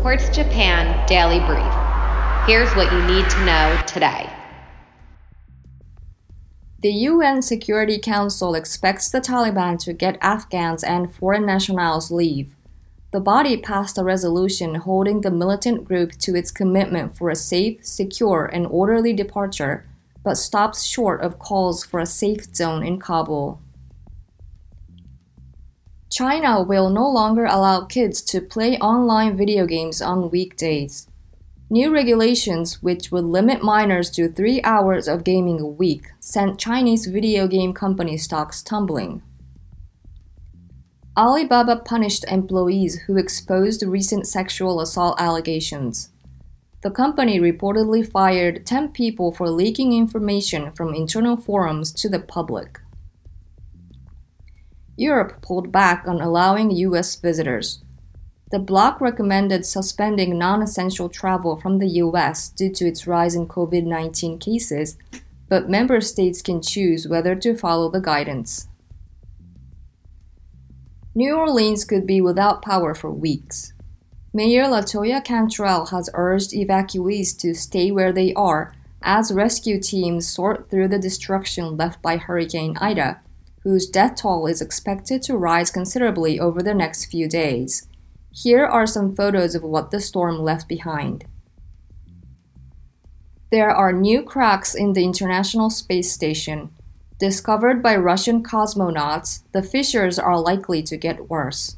Quartz Japan Daily Brief. Here's what you need to know today. The UN Security Council expects the Taliban to get Afghans and foreign nationals leave. The body passed a resolution holding the militant group to its commitment for a safe, secure, and orderly departure, but stops short of calls for a safe zone in Kabul. China will no longer allow kids to play online video games on weekdays. New regulations, which would limit minors to three hours of gaming a week, sent Chinese video game company stocks tumbling. Alibaba punished employees who exposed recent sexual assault allegations. The company reportedly fired 10 people for leaking information from internal forums to the public. Europe pulled back on allowing US visitors. The bloc recommended suspending non essential travel from the US due to its rise in COVID 19 cases, but member states can choose whether to follow the guidance. New Orleans could be without power for weeks. Mayor Latoya Cantrell has urged evacuees to stay where they are as rescue teams sort through the destruction left by Hurricane Ida whose death toll is expected to rise considerably over the next few days. Here are some photos of what the storm left behind. There are new cracks in the International Space Station. Discovered by Russian cosmonauts, the fissures are likely to get worse.